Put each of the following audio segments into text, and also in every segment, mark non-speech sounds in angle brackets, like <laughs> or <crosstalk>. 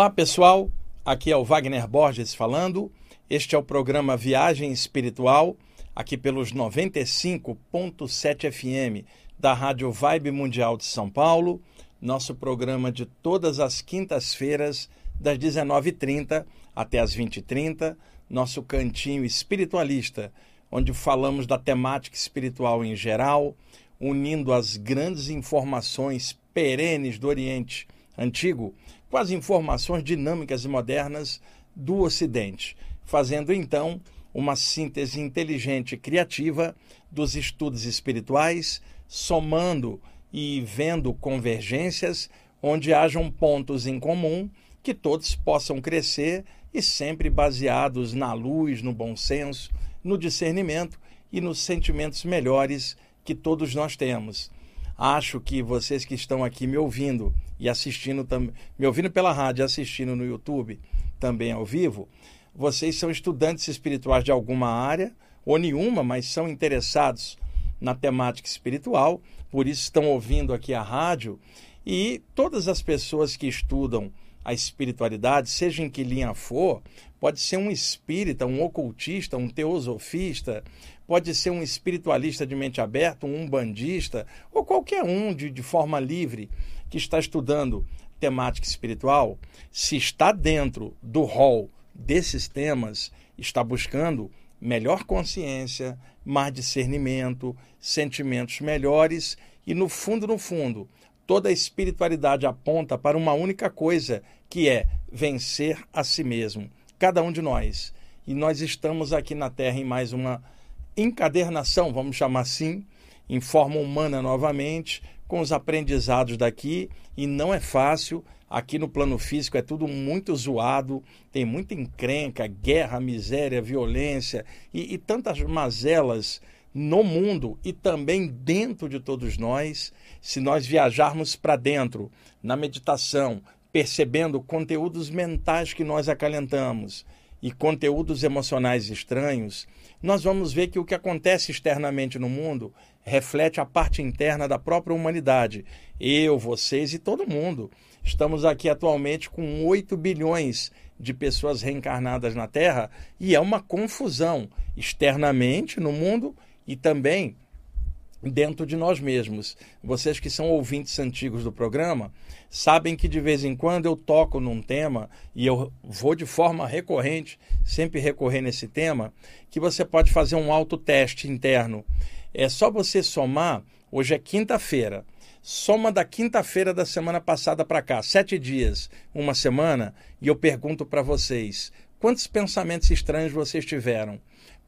Olá pessoal, aqui é o Wagner Borges falando. Este é o programa Viagem Espiritual, aqui pelos 95.7 FM da Rádio Vibe Mundial de São Paulo. Nosso programa de todas as quintas-feiras, das 19h30 até as 20h30. Nosso cantinho espiritualista, onde falamos da temática espiritual em geral, unindo as grandes informações perenes do Oriente Antigo com as informações dinâmicas e modernas do Ocidente, fazendo então uma síntese inteligente e criativa dos estudos espirituais, somando e vendo convergências onde hajam pontos em comum que todos possam crescer e sempre baseados na luz, no bom senso, no discernimento e nos sentimentos melhores que todos nós temos. Acho que vocês que estão aqui me ouvindo e assistindo também, me ouvindo pela rádio, assistindo no YouTube, também ao vivo, vocês são estudantes espirituais de alguma área ou nenhuma, mas são interessados na temática espiritual, por isso estão ouvindo aqui a rádio e todas as pessoas que estudam a espiritualidade, seja em que linha for, pode ser um espírita, um ocultista, um teosofista, pode ser um espiritualista de mente aberta, um umbandista, ou qualquer um de, de forma livre que está estudando temática espiritual, se está dentro do rol desses temas, está buscando melhor consciência, mais discernimento, sentimentos melhores e, no fundo, no fundo, toda a espiritualidade aponta para uma única coisa, que é vencer a si mesmo, cada um de nós. E nós estamos aqui na Terra em mais uma encadernação, vamos chamar assim, em forma humana novamente, com os aprendizados daqui, e não é fácil. Aqui no plano físico é tudo muito zoado, tem muita encrenca, guerra, miséria, violência e, e tantas mazelas no mundo e também dentro de todos nós. Se nós viajarmos para dentro, na meditação, percebendo conteúdos mentais que nós acalentamos e conteúdos emocionais estranhos, nós vamos ver que o que acontece externamente no mundo reflete a parte interna da própria humanidade. Eu, vocês e todo mundo. Estamos aqui atualmente com 8 bilhões de pessoas reencarnadas na Terra e é uma confusão externamente no mundo e também dentro de nós mesmos. Vocês que são ouvintes antigos do programa sabem que de vez em quando eu toco num tema e eu vou de forma recorrente, sempre recorrer nesse tema, que você pode fazer um autoteste interno. É só você somar, hoje é quinta-feira, soma da quinta-feira da semana passada para cá, sete dias, uma semana, e eu pergunto para vocês, quantos pensamentos estranhos vocês tiveram?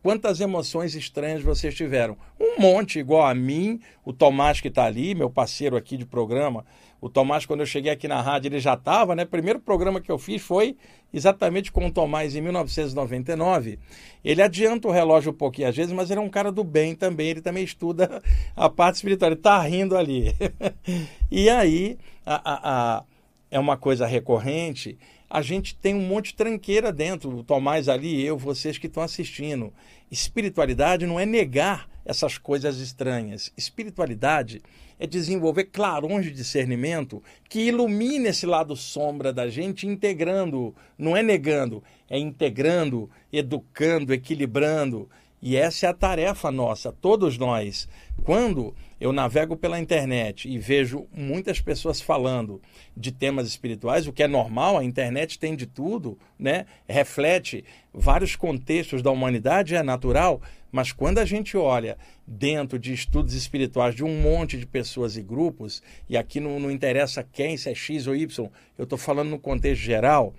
Quantas emoções estranhas vocês tiveram? Um monte, igual a mim, o Tomás que está ali, meu parceiro aqui de programa. O Tomás, quando eu cheguei aqui na rádio, ele já estava, né? Primeiro programa que eu fiz foi exatamente com o Tomás em 1999. Ele adianta o relógio um pouquinho às vezes, mas ele é um cara do bem também. Ele também estuda a parte espiritual. Ele está rindo ali. <laughs> e aí, a, a, a, é uma coisa recorrente a gente tem um monte de tranqueira dentro, o Tomás ali, eu, vocês que estão assistindo. Espiritualidade não é negar essas coisas estranhas. Espiritualidade é desenvolver clarões de discernimento que ilumine esse lado sombra da gente, integrando, não é negando, é integrando, educando, equilibrando. E essa é a tarefa nossa, todos nós. Quando eu navego pela internet e vejo muitas pessoas falando de temas espirituais, o que é normal, a internet tem de tudo, né? Reflete vários contextos da humanidade, é natural, mas quando a gente olha dentro de estudos espirituais de um monte de pessoas e grupos, e aqui não, não interessa quem, se é X ou Y, eu estou falando no contexto geral,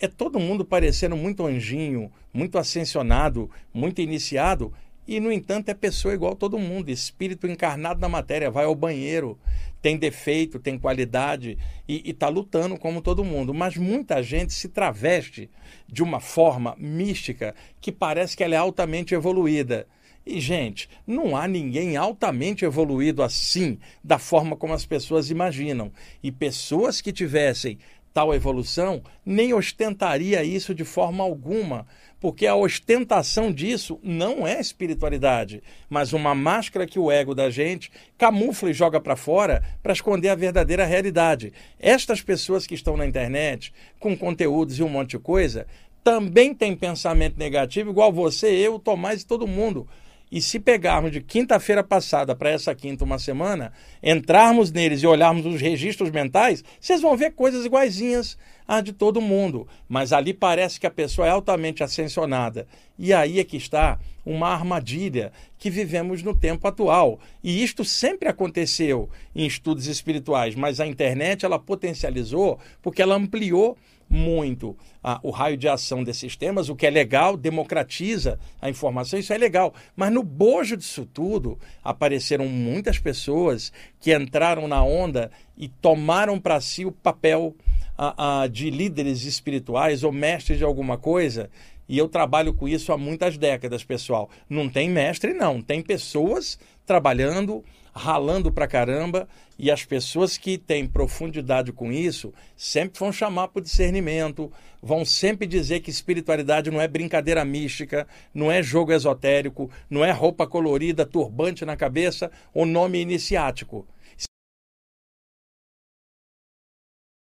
é todo mundo parecendo muito anjinho, muito ascensionado, muito iniciado, e, no entanto, é pessoa igual todo mundo, espírito encarnado na matéria, vai ao banheiro, tem defeito, tem qualidade e está lutando como todo mundo. Mas muita gente se traveste de uma forma mística que parece que ela é altamente evoluída. E, gente, não há ninguém altamente evoluído assim, da forma como as pessoas imaginam. E pessoas que tivessem tal evolução, nem ostentaria isso de forma alguma, porque a ostentação disso não é espiritualidade, mas uma máscara que o ego da gente camufla e joga para fora para esconder a verdadeira realidade. Estas pessoas que estão na internet com conteúdos e um monte de coisa também têm pensamento negativo, igual você, eu, Tomás e todo mundo. E se pegarmos de quinta-feira passada para essa quinta uma semana, entrarmos neles e olharmos os registros mentais, vocês vão ver coisas iguaizinhas à de todo mundo. Mas ali parece que a pessoa é altamente ascensionada. E aí é que está uma armadilha que vivemos no tempo atual. E isto sempre aconteceu em estudos espirituais, mas a internet ela potencializou porque ela ampliou muito o raio de ação desses temas, o que é legal, democratiza a informação, isso é legal. Mas no bojo disso tudo, apareceram muitas pessoas que entraram na onda e tomaram para si o papel ah, de líderes espirituais ou mestres de alguma coisa. E eu trabalho com isso há muitas décadas, pessoal. Não tem mestre, não. Tem pessoas trabalhando ralando pra caramba, e as pessoas que têm profundidade com isso sempre vão chamar para discernimento, vão sempre dizer que espiritualidade não é brincadeira mística, não é jogo esotérico, não é roupa colorida, turbante na cabeça ou nome iniciático.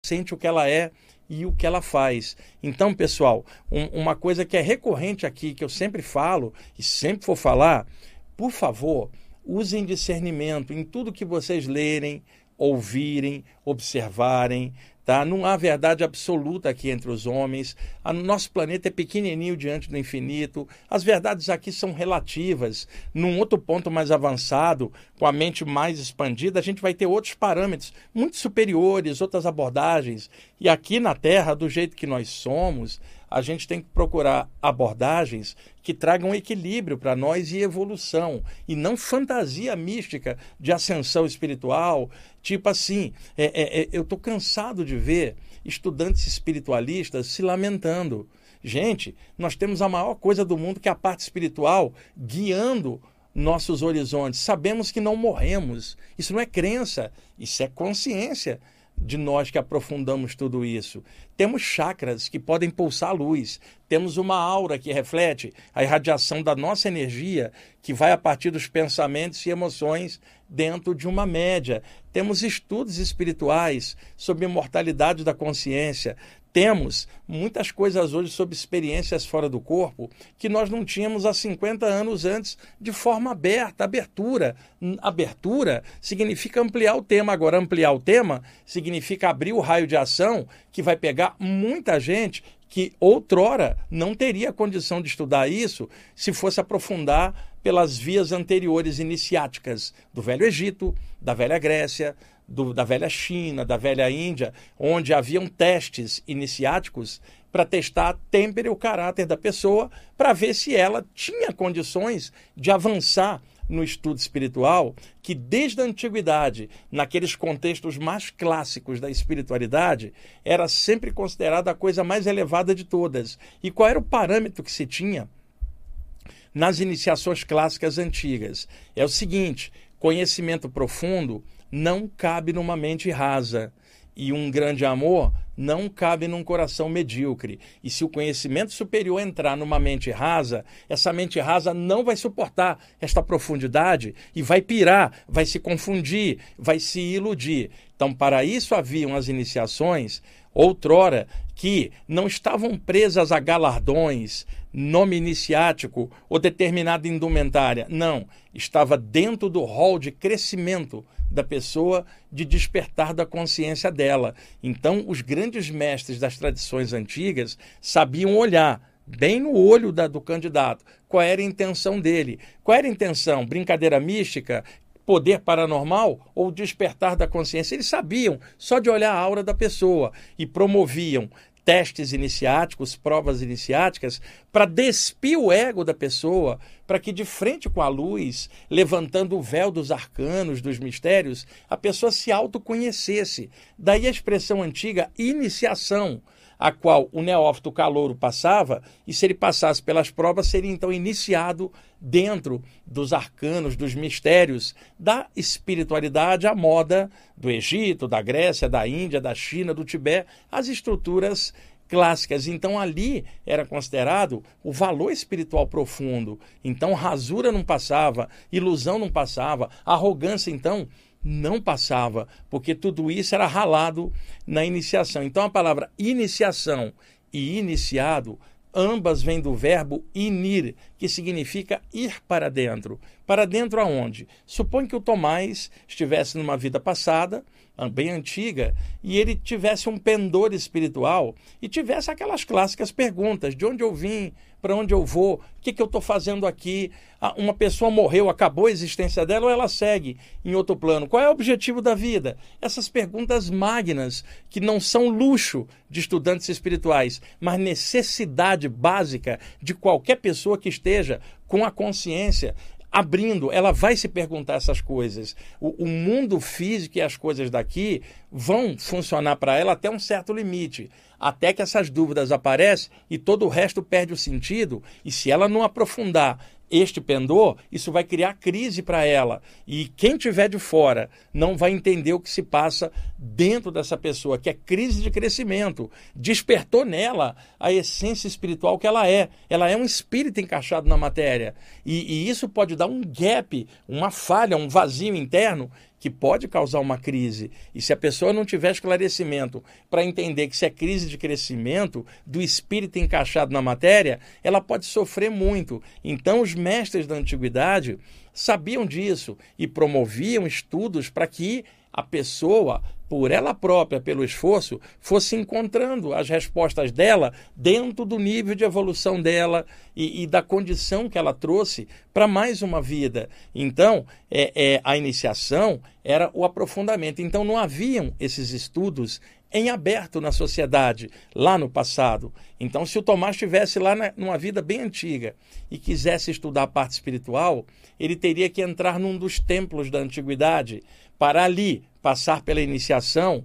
Sente o que ela é e o que ela faz. Então, pessoal, um, uma coisa que é recorrente aqui, que eu sempre falo e sempre vou falar, por favor, usem discernimento em tudo que vocês lerem, ouvirem, observarem, tá? Não há verdade absoluta aqui entre os homens. O nosso planeta é pequenininho diante do infinito. As verdades aqui são relativas. Num outro ponto mais avançado, com a mente mais expandida, a gente vai ter outros parâmetros muito superiores, outras abordagens. E aqui na Terra, do jeito que nós somos, a gente tem que procurar abordagens que tragam equilíbrio para nós e evolução, e não fantasia mística de ascensão espiritual. Tipo assim, é, é, é, eu estou cansado de ver estudantes espiritualistas se lamentando. Gente, nós temos a maior coisa do mundo que é a parte espiritual guiando nossos horizontes. Sabemos que não morremos. Isso não é crença, isso é consciência de nós que aprofundamos tudo isso. Temos chakras que podem pulsar luz, temos uma aura que reflete a irradiação da nossa energia, que vai a partir dos pensamentos e emoções dentro de uma média. Temos estudos espirituais sobre imortalidade da consciência, temos muitas coisas hoje sobre experiências fora do corpo que nós não tínhamos há 50 anos antes de forma aberta, abertura. Abertura significa ampliar o tema. Agora, ampliar o tema significa abrir o raio de ação que vai pegar muita gente que outrora não teria condição de estudar isso se fosse aprofundar pelas vias anteriores iniciáticas do Velho Egito, da Velha Grécia, do, da velha China, da velha Índia, onde haviam testes iniciáticos para testar a têmpera e o caráter da pessoa, para ver se ela tinha condições de avançar no estudo espiritual, que desde a antiguidade, naqueles contextos mais clássicos da espiritualidade, era sempre considerada a coisa mais elevada de todas. E qual era o parâmetro que se tinha nas iniciações clássicas antigas? É o seguinte: conhecimento profundo não cabe numa mente rasa. E um grande amor não cabe num coração medíocre. E se o conhecimento superior entrar numa mente rasa, essa mente rasa não vai suportar esta profundidade e vai pirar, vai se confundir, vai se iludir. Então, para isso haviam as iniciações, outrora, que não estavam presas a galardões, nome iniciático ou determinada indumentária. Não, estava dentro do rol de crescimento da pessoa, de despertar da consciência dela. Então, os grandes mestres das tradições antigas sabiam olhar bem no olho da, do candidato qual era a intenção dele. Qual era a intenção? Brincadeira mística? Poder paranormal ou despertar da consciência? Eles sabiam só de olhar a aura da pessoa e promoviam testes iniciáticos, provas iniciáticas, para despir o ego da pessoa, para que de frente com a luz, levantando o véu dos arcanos, dos mistérios, a pessoa se autoconhecesse. Daí a expressão antiga iniciação. A qual o neófito calouro passava, e se ele passasse pelas provas, seria então iniciado dentro dos arcanos, dos mistérios da espiritualidade à moda do Egito, da Grécia, da Índia, da China, do Tibete, as estruturas clássicas. Então ali era considerado o valor espiritual profundo. Então rasura não passava, ilusão não passava, arrogância então não passava, porque tudo isso era ralado na iniciação. Então a palavra iniciação e iniciado ambas vêm do verbo inir, que significa ir para dentro. Para dentro aonde? Supõe que o Tomás estivesse numa vida passada, bem antiga, e ele tivesse um pendor espiritual e tivesse aquelas clássicas perguntas: de onde eu vim, para onde eu vou, o que, que eu estou fazendo aqui? Ah, uma pessoa morreu, acabou a existência dela ou ela segue em outro plano? Qual é o objetivo da vida? Essas perguntas magnas, que não são luxo de estudantes espirituais, mas necessidade básica de qualquer pessoa que esteja com a consciência abrindo, ela vai se perguntar essas coisas. O, o mundo físico e as coisas daqui vão funcionar para ela até um certo limite, até que essas dúvidas aparecem e todo o resto perde o sentido. E se ela não aprofundar este pendor, isso vai criar crise para ela. E quem tiver de fora não vai entender o que se passa dentro dessa pessoa, que é crise de crescimento. Despertou nela a essência espiritual que ela é. Ela é um espírito encaixado na matéria. E, e isso pode dar um gap, uma falha, um vazio interno que pode causar uma crise. E se a pessoa não tiver esclarecimento para entender que se é crise de crescimento do espírito encaixado na matéria, ela pode sofrer muito. Então, os mestres da antiguidade sabiam disso e promoviam estudos para que a pessoa, por ela própria, pelo esforço, fosse encontrando as respostas dela dentro do nível de evolução dela e, e da condição que ela trouxe para mais uma vida. Então, é, é, a iniciação era o aprofundamento. Então, não haviam esses estudos em aberto na sociedade lá no passado. Então, se o Tomás estivesse lá na, numa vida bem antiga e quisesse estudar a parte espiritual, ele teria que entrar num dos templos da antiguidade para ali passar pela iniciação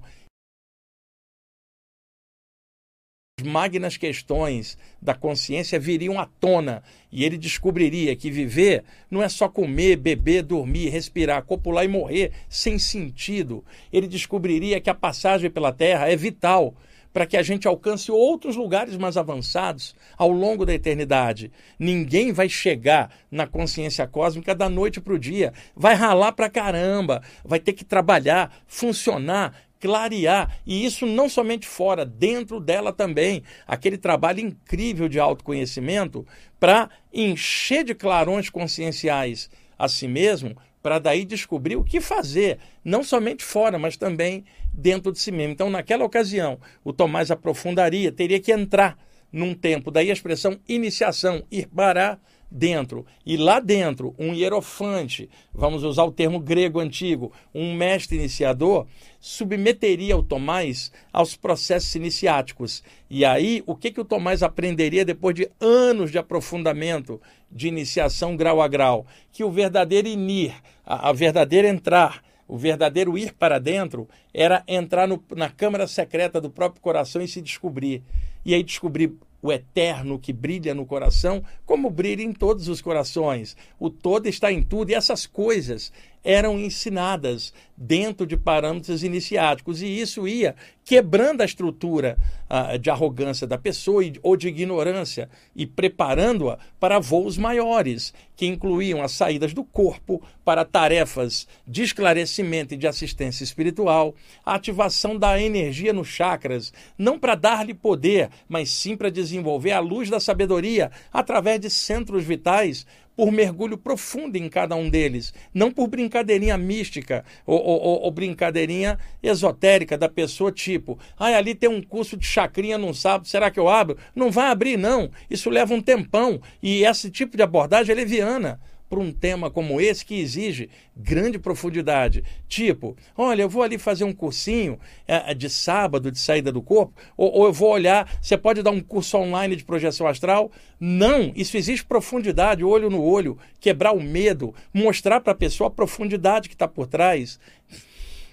magnas questões da consciência viriam à tona e ele descobriria que viver não é só comer, beber, dormir, respirar, copular e morrer sem sentido. Ele descobriria que a passagem pela Terra é vital para que a gente alcance outros lugares mais avançados ao longo da eternidade. Ninguém vai chegar na consciência cósmica da noite para o dia. Vai ralar para caramba, vai ter que trabalhar, funcionar, clarear, e isso não somente fora, dentro dela também. Aquele trabalho incrível de autoconhecimento para encher de clarões conscienciais a si mesmo, para daí descobrir o que fazer, não somente fora, mas também dentro de si mesmo. Então, naquela ocasião, o Tomás aprofundaria, teria que entrar num tempo, daí a expressão iniciação, ir para dentro. E lá dentro, um hierofante, vamos usar o termo grego antigo, um mestre iniciador, submeteria o Tomás aos processos iniciáticos. E aí, o que, que o Tomás aprenderia depois de anos de aprofundamento, de iniciação grau a grau? Que o verdadeiro inir, a, a verdadeira entrar, o verdadeiro ir para dentro, era entrar no, na câmara secreta do próprio coração e se descobrir. E aí descobrir o eterno que brilha no coração, como brilha em todos os corações. O todo está em tudo, e essas coisas eram ensinadas dentro de parâmetros iniciáticos, e isso ia quebrando a estrutura uh, de arrogância da pessoa e, ou de ignorância e preparando-a para voos maiores, que incluíam as saídas do corpo para tarefas de esclarecimento e de assistência espiritual, a ativação da energia nos chakras, não para dar-lhe poder, mas sim para desenvolver a luz da sabedoria através de centros vitais por mergulho profundo em cada um deles, não por brincadeirinha mística ou, ou, ou brincadeirinha esotérica da pessoa, tipo, ah, ali tem um curso de chacrinha num sábado, será que eu abro? Não vai abrir, não. Isso leva um tempão. E esse tipo de abordagem é leviana para um tema como esse que exige grande profundidade. Tipo, olha, eu vou ali fazer um cursinho é, é, de sábado de saída do corpo, ou, ou, eu vou olhar, você pode dar um curso online de projeção astral? Não, isso exige profundidade, olho no olho, quebrar o medo, mostrar para a pessoa a profundidade que está por trás.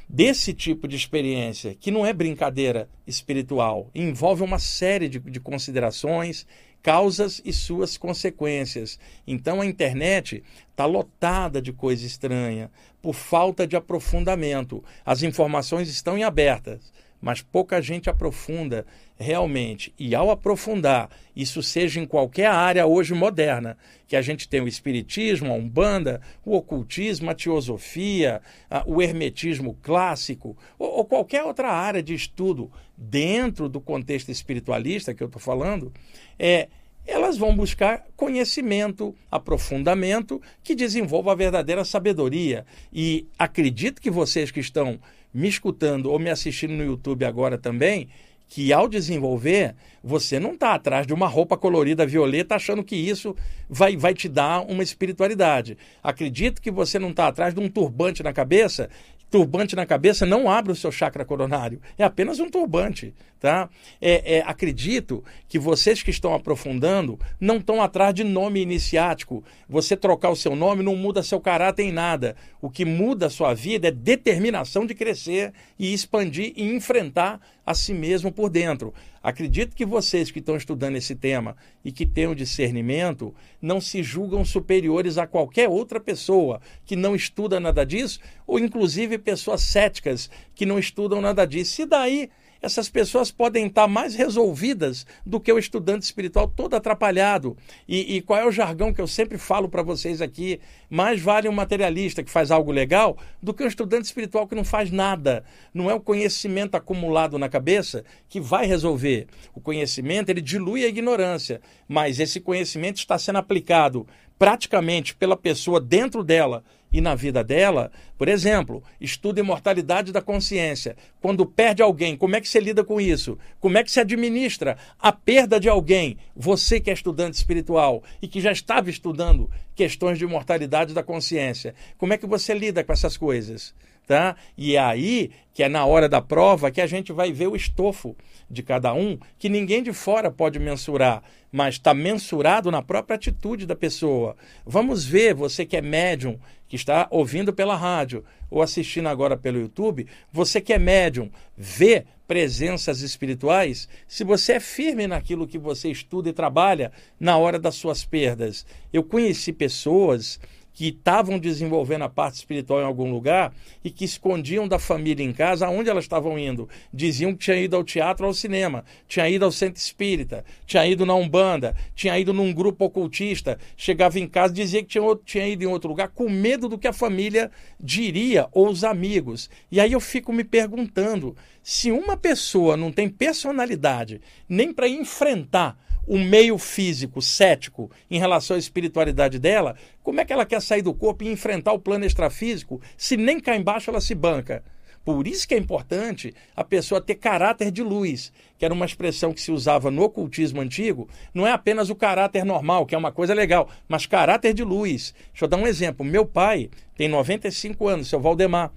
desse tipo de experiência, que não é brincadeira espiritual, envolve uma série de, de considerações, causas e suas consequências. Então a internet está lotada de coisa estranha por falta de aprofundamento. As informações estão em abertas mas pouca gente aprofunda realmente. E ao aprofundar, isso seja em qualquer área hoje moderna, que a gente tem o espiritismo, a umbanda, o ocultismo, a teosofia, o hermetismo clássico, ou, ou qualquer outra área de estudo dentro do contexto espiritualista que eu estou falando, é elas vão buscar conhecimento, aprofundamento que desenvolva a verdadeira sabedoria. E acredito que vocês que estão me escutando ou me assistindo no YouTube agora também, que ao desenvolver, você não está atrás de uma roupa colorida violeta achando que isso vai, vai te dar uma espiritualidade. Acredito que você não está atrás de um turbante na cabeça turbante na cabeça não abre o seu chakra coronário. É apenas um turbante. Tá? É, é, acredito que vocês que estão aprofundando não estão atrás de nome iniciático. Você trocar o seu nome não muda seu caráter em nada. O que muda a sua vida é determinação de crescer e expandir e enfrentar a si mesmo por dentro. Acredito que vocês que estão estudando esse tema e que têm o discernimento não se julgam superiores a qualquer outra pessoa que não estuda nada disso, ou inclusive pessoas céticas que não estudam nada disso. E daí essas pessoas podem estar mais resolvidas do que o estudante espiritual todo atrapalhado. E, e qual é o jargão que eu sempre falo para vocês aqui? Mais vale um materialista que faz algo legal do que um estudante espiritual que não faz nada. Não é o conhecimento acumulado na cabeça que vai resolver. O conhecimento ele dilui a ignorância, mas esse conhecimento está sendo aplicado praticamente pela pessoa dentro dela e na vida dela, por exemplo, estuda imortalidade da consciência. Quando perde alguém, como é que você lida com isso? Como é que se administra a perda de alguém? Você que é estudante espiritual e que já estava estudando questões de imortalidade da consciência, como é que você lida com essas coisas? Tá? E é aí que é na hora da prova que a gente vai ver o estofo de cada um, que ninguém de fora pode mensurar, mas está mensurado na própria atitude da pessoa. Vamos ver, você que é médium, que está ouvindo pela rádio ou assistindo agora pelo YouTube, você que é médium, vê presenças espirituais, se você é firme naquilo que você estuda e trabalha na hora das suas perdas. Eu conheci pessoas que estavam desenvolvendo a parte espiritual em algum lugar e que escondiam da família em casa aonde elas estavam indo. Diziam que tinha ido ao teatro ou ao cinema, tinha ido ao centro espírita, tinha ido na Umbanda, tinha ido num grupo ocultista, chegava em casa dizia que tinha, tinha ido em outro lugar com medo do que a família diria ou os amigos. E aí eu fico me perguntando se uma pessoa não tem personalidade nem para enfrentar o meio físico cético em relação à espiritualidade dela, como é que ela quer sair do corpo e enfrentar o plano extrafísico se nem cá embaixo ela se banca? Por isso que é importante a pessoa ter caráter de luz, que era uma expressão que se usava no ocultismo antigo. Não é apenas o caráter normal, que é uma coisa legal, mas caráter de luz. Deixa eu dar um exemplo. Meu pai tem 95 anos, seu Valdemar.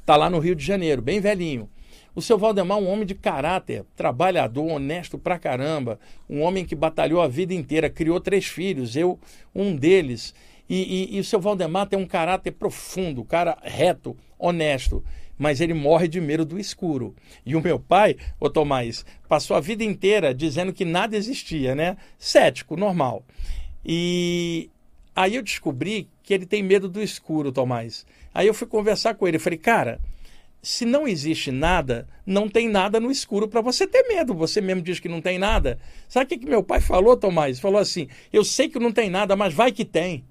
Está lá no Rio de Janeiro, bem velhinho. O seu Valdemar é um homem de caráter, trabalhador, honesto pra caramba, um homem que batalhou a vida inteira, criou três filhos, eu um deles. E, e, e o seu Valdemar tem um caráter profundo, cara reto, honesto, mas ele morre de medo do escuro. E o meu pai, o Tomás, passou a vida inteira dizendo que nada existia, né? Cético, normal. E aí eu descobri que ele tem medo do escuro, Tomás. Aí eu fui conversar com ele, falei, cara, se não existe nada, não tem nada no escuro para você ter medo. Você mesmo diz que não tem nada. Sabe o que, que meu pai falou, Tomás? Falou assim: eu sei que não tem nada, mas vai que tem.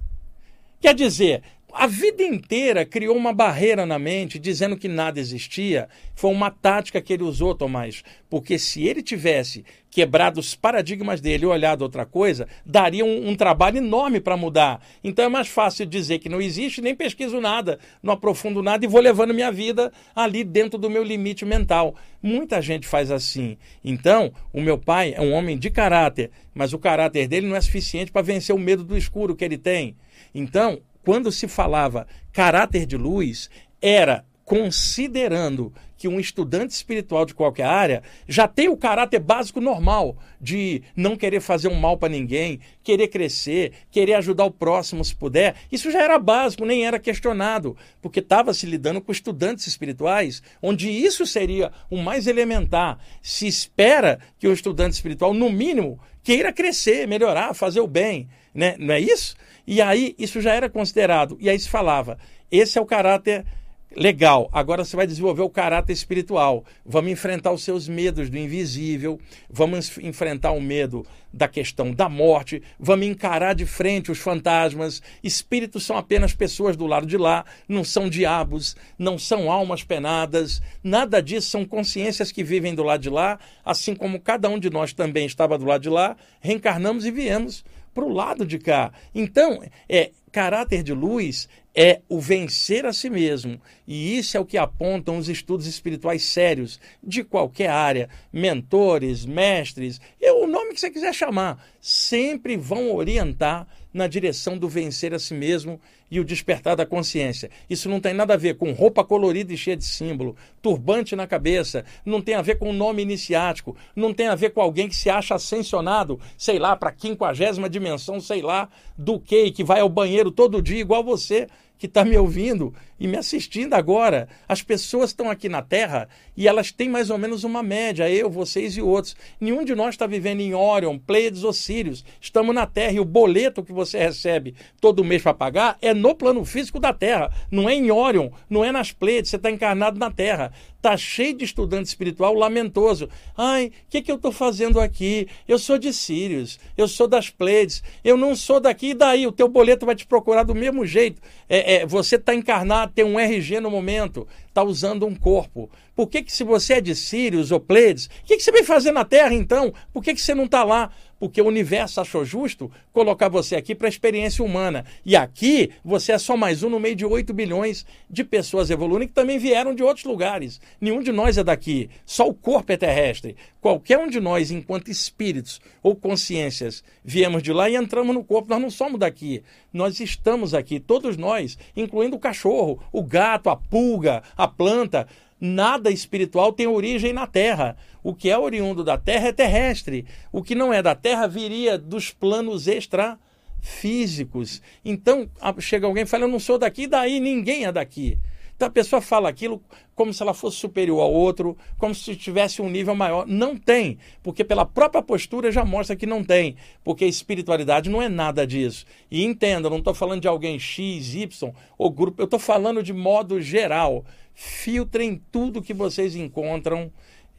Quer dizer, a vida inteira criou uma barreira na mente dizendo que nada existia. Foi uma tática que ele usou, Tomás. Porque se ele tivesse quebrado os paradigmas dele e olhado outra coisa, daria um, um trabalho enorme para mudar. Então é mais fácil dizer que não existe, nem pesquiso nada, não aprofundo nada e vou levando minha vida ali dentro do meu limite mental. Muita gente faz assim. Então, o meu pai é um homem de caráter, mas o caráter dele não é suficiente para vencer o medo do escuro que ele tem. Então, quando se falava caráter de luz, era considerando que um estudante espiritual de qualquer área já tem o caráter básico normal de não querer fazer um mal para ninguém, querer crescer, querer ajudar o próximo se puder. Isso já era básico, nem era questionado, porque estava se lidando com estudantes espirituais, onde isso seria o mais elementar. Se espera que o estudante espiritual, no mínimo, queira crescer, melhorar, fazer o bem, né? não é isso? E aí isso já era considerado. E aí se falava: esse é o caráter Legal, agora você vai desenvolver o caráter espiritual. Vamos enfrentar os seus medos do invisível, vamos enfrentar o medo da questão da morte, vamos encarar de frente os fantasmas. Espíritos são apenas pessoas do lado de lá, não são diabos, não são almas penadas, nada disso são consciências que vivem do lado de lá, assim como cada um de nós também estava do lado de lá, reencarnamos e viemos para o lado de cá. Então, é caráter de luz é o vencer a si mesmo. E isso é o que apontam os estudos espirituais sérios de qualquer área. Mentores, mestres, o nome que você quiser chamar, sempre vão orientar na direção do vencer a si mesmo e o despertar da consciência. Isso não tem nada a ver com roupa colorida e cheia de símbolo, turbante na cabeça, não tem a ver com nome iniciático, não tem a ver com alguém que se acha ascensionado, sei lá, para a quinquagésima dimensão, sei lá, do que, que vai ao banheiro todo dia igual você que está me ouvindo e me assistindo agora. As pessoas estão aqui na Terra e elas têm mais ou menos uma média, eu, vocês e outros. Nenhum de nós está vivendo em Orion, Pleiades ou Sirius. Estamos na Terra e o boleto que você recebe todo mês para pagar é no plano físico da Terra, não é em Orion, não é nas Pleiades, você está encarnado na Terra. Está cheio de estudante espiritual lamentoso. Ai, o que, que eu estou fazendo aqui? Eu sou de Sirius, eu sou das Pleiades, eu não sou daqui, e daí? O teu boleto vai te procurar do mesmo jeito. É, é você está encarnado, tem um RG no momento, está usando um corpo. Por que, que se você é de Sirius ou Pleiades, o que, que você vem fazer na Terra então? Por que, que você não está lá? Porque o universo achou justo colocar você aqui para a experiência humana. E aqui você é só mais um no meio de 8 bilhões de pessoas evoluindo que também vieram de outros lugares. Nenhum de nós é daqui, só o corpo é terrestre. Qualquer um de nós, enquanto espíritos ou consciências, viemos de lá e entramos no corpo. Nós não somos daqui, nós estamos aqui, todos nós, incluindo o cachorro, o gato, a pulga, a planta nada espiritual tem origem na Terra. O que é oriundo da Terra é terrestre. O que não é da Terra viria dos planos extrafísicos. Então, chega alguém e fala: Eu não sou daqui, daí ninguém é daqui. Então a pessoa fala aquilo como se ela fosse superior ao outro, como se tivesse um nível maior. Não tem, porque pela própria postura já mostra que não tem, porque a espiritualidade não é nada disso. E entenda, não estou falando de alguém X, Y ou grupo, eu estou falando de modo geral. Filtrem tudo que vocês encontram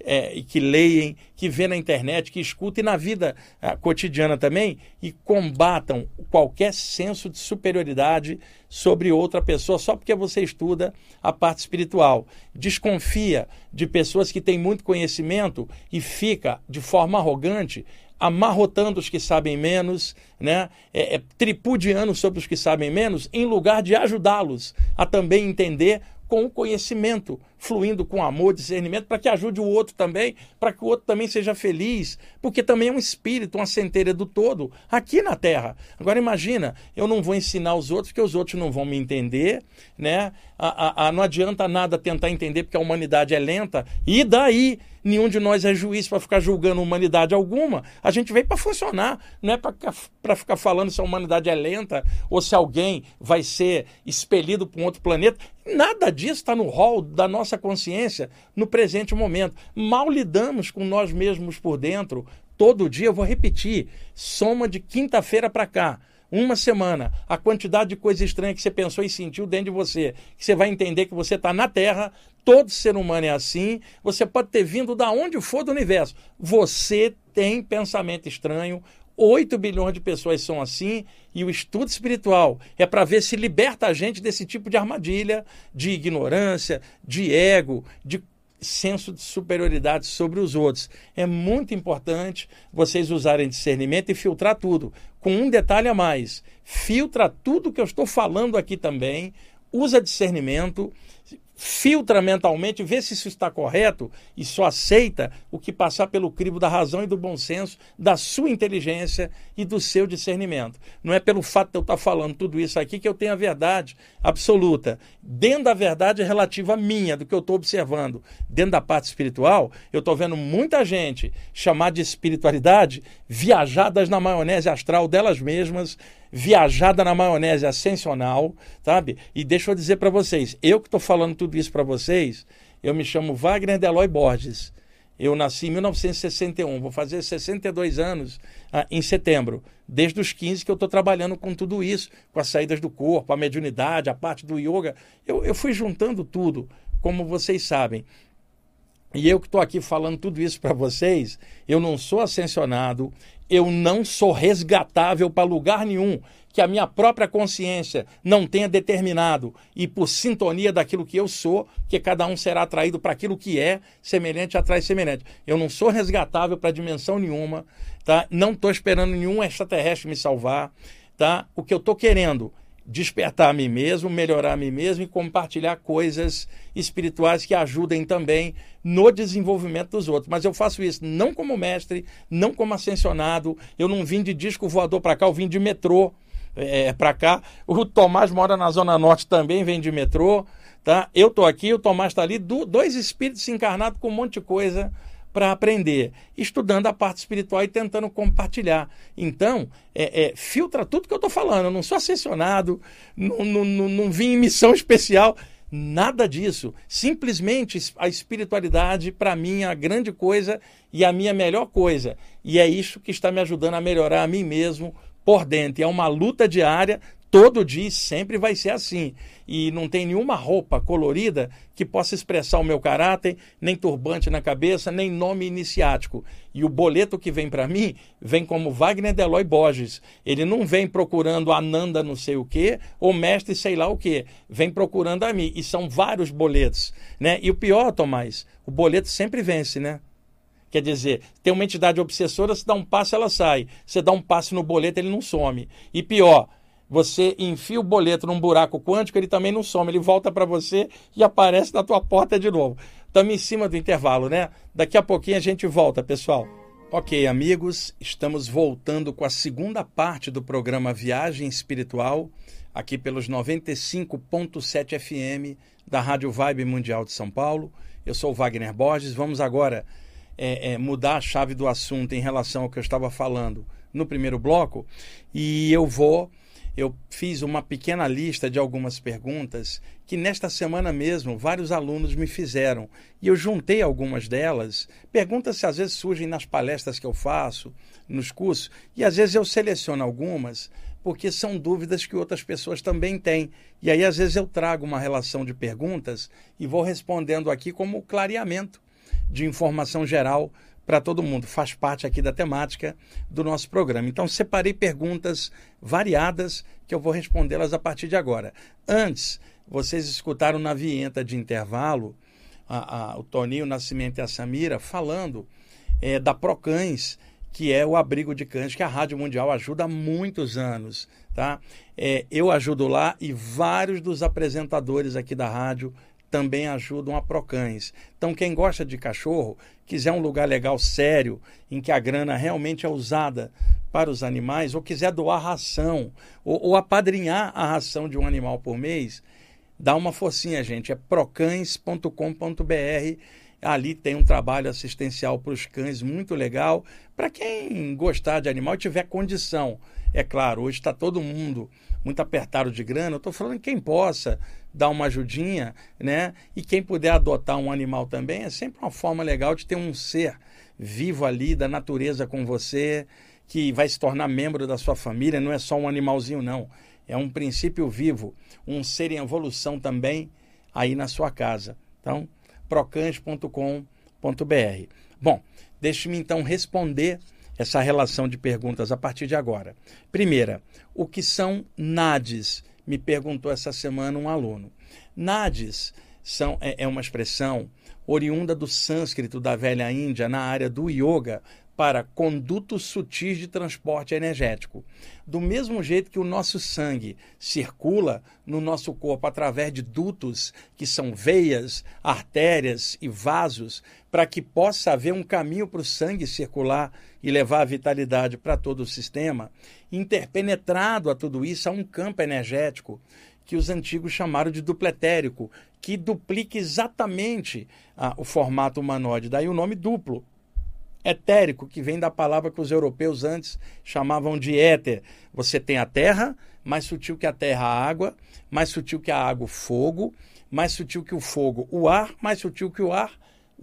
é, que leem, que vê na internet, que escutem na vida é, cotidiana também e combatam qualquer senso de superioridade sobre outra pessoa só porque você estuda a parte espiritual. Desconfia de pessoas que têm muito conhecimento e fica de forma arrogante amarrotando os que sabem menos, né? É, é, tripudiando sobre os que sabem menos, em lugar de ajudá-los a também entender com o conhecimento, fluindo com amor, discernimento, para que ajude o outro também, para que o outro também seja feliz, porque também é um espírito, uma centelha do todo, aqui na Terra. Agora imagina, eu não vou ensinar os outros, porque os outros não vão me entender, né? A, a, a, não adianta nada tentar entender, porque a humanidade é lenta, e daí? Nenhum de nós é juiz para ficar julgando humanidade alguma. A gente veio para funcionar, não é para ficar falando se a humanidade é lenta ou se alguém vai ser expelido para um outro planeta. Nada disso está no rol da nossa consciência no presente momento. Mal lidamos com nós mesmos por dentro. Todo dia, eu vou repetir, soma de quinta-feira para cá uma semana, a quantidade de coisa estranha que você pensou e sentiu dentro de você, que você vai entender que você está na Terra, todo ser humano é assim, você pode ter vindo da onde for do universo. Você tem pensamento estranho, 8 bilhões de pessoas são assim, e o estudo espiritual é para ver se liberta a gente desse tipo de armadilha, de ignorância, de ego, de senso de superioridade sobre os outros. É muito importante vocês usarem discernimento e filtrar tudo. Com um detalhe a mais: filtra tudo que eu estou falando aqui também, usa discernimento, filtra mentalmente, vê se isso está correto e só aceita o que passar pelo crivo da razão e do bom senso, da sua inteligência e do seu discernimento. Não é pelo fato de eu estar falando tudo isso aqui que eu tenho a verdade absoluta. Dentro da verdade relativa minha, do que eu estou observando, dentro da parte espiritual, eu estou vendo muita gente chamar de espiritualidade viajadas na maionese astral delas mesmas, viajada na maionese ascensional, sabe? E deixa eu dizer para vocês, eu que estou falando tudo isso para vocês, eu me chamo Wagner Deloy Borges. Eu nasci em 1961, vou fazer 62 anos ah, em setembro. Desde os 15 que eu estou trabalhando com tudo isso, com as saídas do corpo, a mediunidade, a parte do yoga. Eu, eu fui juntando tudo, como vocês sabem. E eu que estou aqui falando tudo isso para vocês, eu não sou ascensionado, eu não sou resgatável para lugar nenhum que a minha própria consciência não tenha determinado e por sintonia daquilo que eu sou, que cada um será atraído para aquilo que é, semelhante atrai semelhante. Eu não sou resgatável para dimensão nenhuma, tá? Não estou esperando nenhum extraterrestre me salvar, tá? O que eu estou querendo despertar a mim mesmo, melhorar a mim mesmo e compartilhar coisas espirituais que ajudem também no desenvolvimento dos outros. Mas eu faço isso não como mestre, não como ascensionado. Eu não vim de disco voador para cá, eu vim de metrô é, para cá. O Tomás mora na Zona Norte também, vem de metrô. Tá? Eu estou aqui, o Tomás está ali, do, dois espíritos encarnados com um monte de coisa para aprender, estudando a parte espiritual e tentando compartilhar. Então, é, é, filtra tudo que eu estou falando. Eu não sou assessionado, não, não, não, não vim em missão <laughs> especial. Nada disso. Simplesmente a espiritualidade, para mim, é a grande coisa e a minha melhor coisa. E é isso que está me ajudando a melhorar a mim mesmo por dentro. É uma luta diária, todo dia sempre vai ser assim. E não tem nenhuma roupa colorida que possa expressar o meu caráter, nem turbante na cabeça, nem nome iniciático. E o boleto que vem para mim vem como Wagner Deloy Borges. Ele não vem procurando Ananda não sei o quê, ou mestre sei lá o quê. Vem procurando a mim. E são vários boletos. Né? E o pior, Tomás, o boleto sempre vence, né? Quer dizer, tem uma entidade obsessora, se dá um passo, ela sai. Você dá um passo no boleto, ele não some. E pior, você enfia o boleto num buraco quântico, ele também não some, ele volta para você e aparece na tua porta de novo. Estamos em cima do intervalo, né? Daqui a pouquinho a gente volta, pessoal. Ok, amigos, estamos voltando com a segunda parte do programa Viagem Espiritual, aqui pelos 95.7 FM da Rádio Vibe Mundial de São Paulo. Eu sou o Wagner Borges. Vamos agora é, é, mudar a chave do assunto em relação ao que eu estava falando no primeiro bloco e eu vou eu fiz uma pequena lista de algumas perguntas que nesta semana mesmo vários alunos me fizeram e eu juntei algumas delas. Perguntas que às vezes surgem nas palestras que eu faço, nos cursos, e às vezes eu seleciono algumas porque são dúvidas que outras pessoas também têm. E aí às vezes eu trago uma relação de perguntas e vou respondendo aqui como clareamento de informação geral para todo mundo. Faz parte aqui da temática do nosso programa. Então, separei perguntas variadas que eu vou respondê-las a partir de agora. Antes, vocês escutaram na vinheta de intervalo a, a, o Toninho Nascimento e a Samira falando é, da Procães, que é o abrigo de cães que a Rádio Mundial ajuda há muitos anos. Tá? É, eu ajudo lá e vários dos apresentadores aqui da rádio também ajudam a Procães. Então, quem gosta de cachorro, quiser um lugar legal, sério, em que a grana realmente é usada para os animais, ou quiser doar ração, ou, ou apadrinhar a ração de um animal por mês, dá uma forcinha, gente. É procães.com.br. Ali tem um trabalho assistencial para os cães muito legal. Para quem gostar de animal e tiver condição. É claro, hoje está todo mundo muito apertado de grana. Eu estou falando quem possa dar uma ajudinha, né? E quem puder adotar um animal também é sempre uma forma legal de ter um ser vivo ali da natureza com você, que vai se tornar membro da sua família, não é só um animalzinho, não. É um princípio vivo, um ser em evolução também aí na sua casa. Então, procans.com.br. Bom, deixe-me então responder essa relação de perguntas a partir de agora. Primeira, o que são NADs? Me perguntou essa semana um aluno. Nadis são, é, é uma expressão oriunda do sânscrito da velha Índia na área do yoga para condutos sutis de transporte energético. Do mesmo jeito que o nosso sangue circula no nosso corpo através de dutos, que são veias, artérias e vasos, para que possa haver um caminho para o sangue circular e levar a vitalidade para todo o sistema, interpenetrado a tudo isso há um campo energético que os antigos chamaram de dupletérico, que duplica exatamente ah, o formato humanoide, daí o nome duplo etérico, que vem da palavra que os europeus antes chamavam de éter. Você tem a terra, mais sutil que a terra, a água, mais sutil que a água, o fogo, mais sutil que o fogo, o ar, mais sutil que o ar,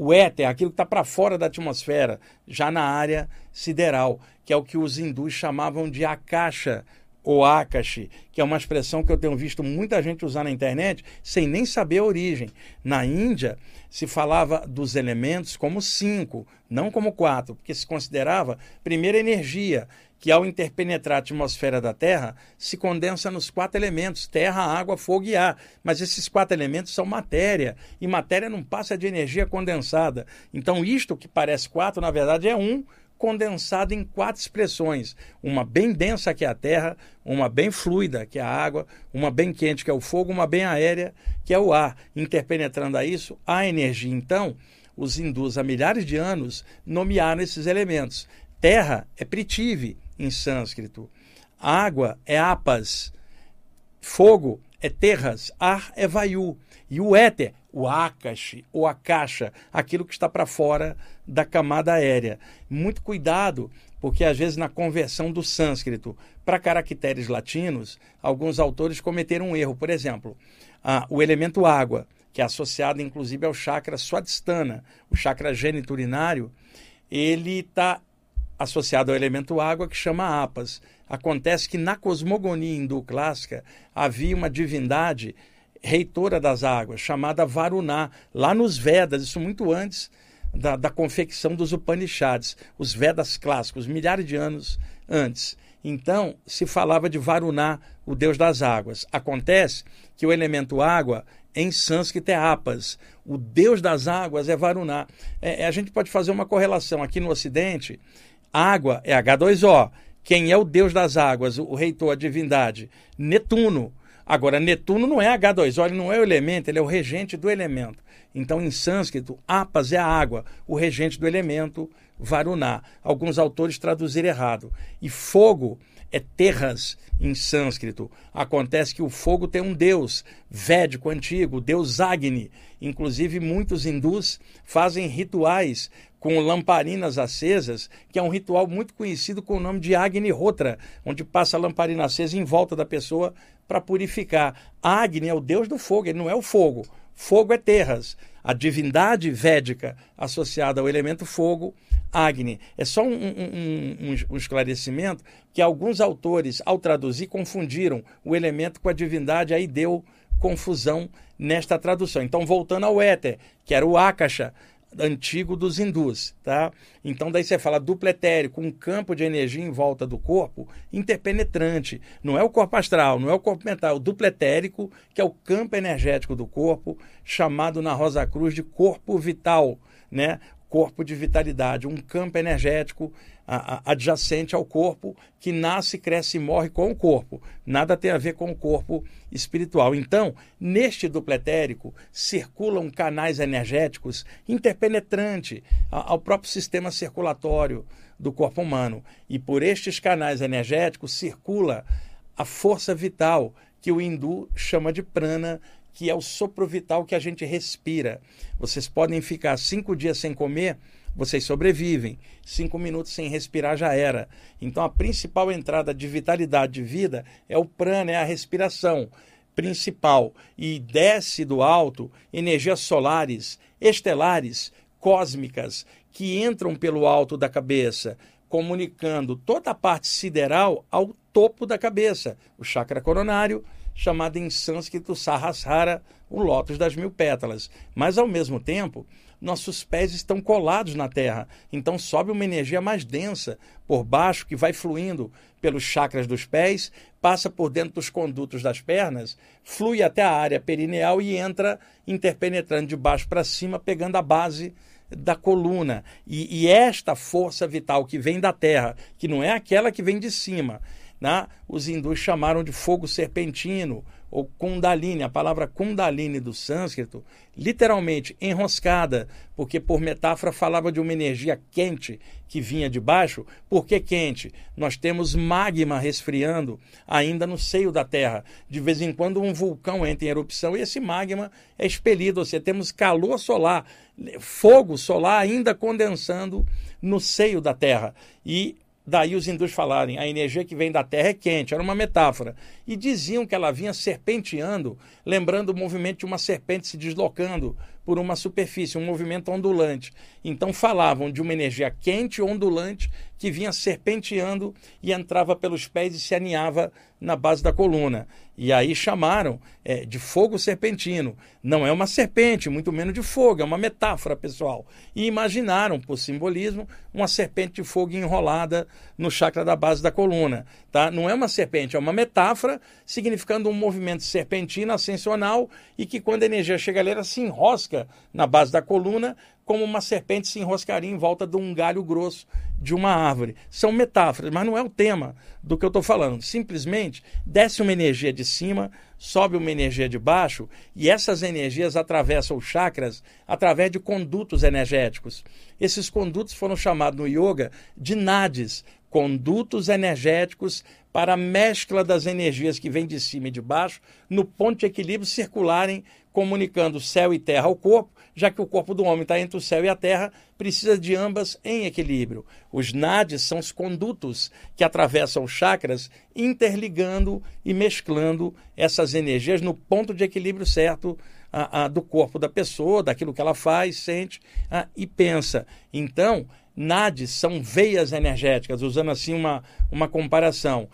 o éter, aquilo que está para fora da atmosfera, já na área sideral, que é o que os hindus chamavam de akasha, ou Akashi, que é uma expressão que eu tenho visto muita gente usar na internet sem nem saber a origem. Na Índia, se falava dos elementos como cinco, não como quatro, porque se considerava, primeira, energia, que ao interpenetrar a atmosfera da Terra, se condensa nos quatro elementos: terra, água, fogo e ar. Mas esses quatro elementos são matéria, e matéria não passa de energia condensada. Então, isto que parece quatro, na verdade, é um condensado em quatro expressões: uma bem densa, que é a terra, uma bem fluida, que é a água, uma bem quente, que é o fogo, uma bem aérea, que é o ar. Interpenetrando a isso, a energia. Então, os hindus, há milhares de anos, nomearam esses elementos. Terra é Prithvi, em sânscrito. Água é Apas. Fogo é Terras. Ar é Vayu. E o éter, o Akashi, ou Akasha, aquilo que está para fora da camada aérea. Muito cuidado, porque às vezes na conversão do sânscrito para caracteres latinos, alguns autores cometeram um erro. Por exemplo, o elemento água, que é associado inclusive ao chakra swadhisthana, o chakra geniturinário, ele está associado ao elemento água que chama apas. Acontece que na cosmogonia hindu clássica havia uma divindade reitora das águas, chamada Varuna, lá nos Vedas, isso muito antes da, da confecção dos Upanishads, os Vedas clássicos, milhares de anos antes. Então, se falava de Varuna, o deus das águas. Acontece que o elemento água, em sânscrito, é Apas. O deus das águas é Varuna. É, a gente pode fazer uma correlação. Aqui no Ocidente, água é H2O. Quem é o deus das águas, o reitor, a divindade? Netuno. Agora, Netuno não é H2O, ele não é o elemento, ele é o regente do elemento. Então, em sânscrito, Apas é a água, o regente do elemento, Varuna. Alguns autores traduziram errado. E fogo é terras em sânscrito. Acontece que o fogo tem um deus védico antigo, o deus Agni. Inclusive, muitos hindus fazem rituais com lamparinas acesas, que é um ritual muito conhecido com o nome de Agni Hotra, onde passa a lamparina acesa em volta da pessoa para purificar. Agni é o deus do fogo, ele não é o fogo. Fogo é terras. A divindade védica associada ao elemento fogo, Agni. É só um, um, um, um, esclarecimento que alguns autores, ao traduzir, confundiram o elemento com a divindade, aí deu confusão nesta tradução. Então, voltando ao éter, que era o Akasha, antigo dos hindus, tá? Então daí você fala duplo etérico, um campo de energia em volta do corpo interpenetrante. Não é o corpo astral, não é o corpo mental, é o duplo etérico, que é o campo energético do corpo, chamado na Rosa Cruz de corpo vital, né? Corpo de vitalidade, um campo energético adjacente ao corpo que nasce, cresce e morre com o corpo. Nada tem a ver com o corpo espiritual. Então, neste dupletérico circulam canais energéticos interpenetrantes ao próprio sistema circulatório do corpo humano. E por estes canais energéticos circula a força vital que o hindu chama de prana, que é o sopro vital que a gente respira. Vocês podem ficar cinco dias sem comer vocês sobrevivem. Cinco minutos sem respirar já era. Então a principal entrada de vitalidade de vida é o prana, é a respiração principal. E desce do alto energias solares, estelares, cósmicas, que entram pelo alto da cabeça, comunicando toda a parte sideral ao topo da cabeça, o chakra coronário chamada em sânscrito Sahasrara, o lótus das mil pétalas. Mas, ao mesmo tempo, nossos pés estão colados na terra. Então sobe uma energia mais densa por baixo que vai fluindo pelos chakras dos pés, passa por dentro dos condutos das pernas, flui até a área perineal e entra interpenetrando de baixo para cima, pegando a base da coluna. E, e, esta força vital que vem da terra, que não é aquela que vem de cima, né? os hindus chamaram de fogo serpentino ou Kundalini, a palavra Kundalini do sânscrito, literalmente enroscada, porque por metáfora falava de uma energia quente que vinha de baixo. Por que quente? Nós temos magma resfriando ainda no seio da Terra. De vez em quando um vulcão entra em erupção e esse magma é expelido, ou seja, temos calor solar, fogo solar ainda condensando no seio da Terra. E Daí os hindus falarem, a energia que vem da Terra é quente, era uma metáfora. E diziam que ela vinha serpenteando, lembrando o movimento de uma serpente se deslocando por uma superfície, um movimento ondulante. Então falavam de uma energia quente ondulante que vinha serpenteando e entrava pelos pés e se aninhava na base da coluna. E aí chamaram é, de fogo serpentino. Não é uma serpente, muito menos de fogo, é uma metáfora, pessoal. E imaginaram, por simbolismo, uma serpente de fogo enrolada no chakra da base da coluna. Tá? Não é uma serpente, é uma metáfora significando um movimento serpentino ascensional e que quando a energia chega ali, ela se enrosca na base da coluna como uma serpente se enroscaria em volta de um galho grosso de uma árvore. São metáforas, mas não é o tema do que eu estou falando. Simplesmente desce uma energia de cima, sobe uma energia de baixo, e essas energias atravessam os chakras através de condutos energéticos. Esses condutos foram chamados no yoga de nadis, condutos energéticos para a mescla das energias que vêm de cima e de baixo, no ponto de equilíbrio circularem, comunicando céu e terra ao corpo, já que o corpo do homem está entre o céu e a terra, precisa de ambas em equilíbrio. Os nadis são os condutos que atravessam os chakras, interligando e mesclando essas energias no ponto de equilíbrio certo a, a, do corpo da pessoa, daquilo que ela faz, sente a, e pensa. Então, nadis são veias energéticas, usando assim uma, uma comparação.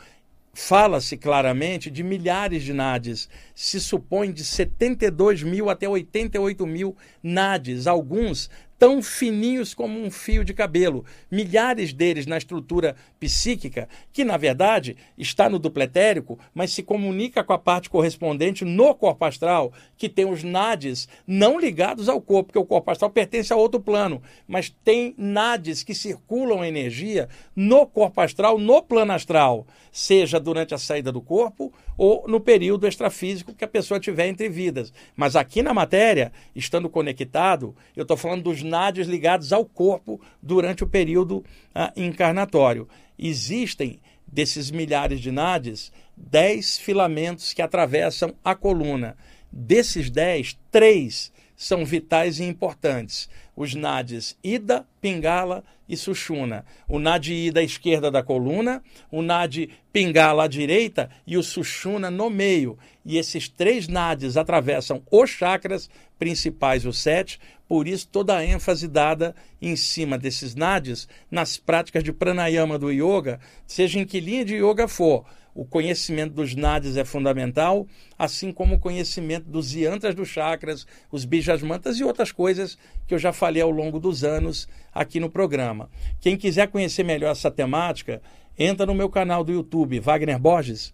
Fala-se claramente de milhares de NADs. Se supõe de 72 mil até 88 mil NADs. Alguns tão fininhos como um fio de cabelo, milhares deles na estrutura psíquica, que na verdade está no dupletérico, mas se comunica com a parte correspondente no corpo astral, que tem os nades não ligados ao corpo, porque o corpo astral pertence a outro plano, mas tem nades que circulam energia no corpo astral, no plano astral, seja durante a saída do corpo ou no período extrafísico que a pessoa tiver entre vidas. Mas aqui na matéria, estando conectado, eu estou falando dos nádios ligados ao corpo durante o período ah, encarnatório. Existem, desses milhares de nádios, 10 filamentos que atravessam a coluna. Desses 10, três são vitais e importantes. Os nadis Ida, Pingala e Sushuna. O nadi Ida à esquerda da coluna, o nadi Pingala à direita e o Sushuna no meio. E esses três nadis atravessam os chakras principais, os sete, por isso toda a ênfase dada em cima desses nadis nas práticas de pranayama do yoga, seja em que linha de yoga for o conhecimento dos nadis é fundamental, assim como o conhecimento dos yantras dos chakras, os bijasmantas e outras coisas que eu já falei ao longo dos anos aqui no programa. Quem quiser conhecer melhor essa temática, entra no meu canal do YouTube, Wagner Borges.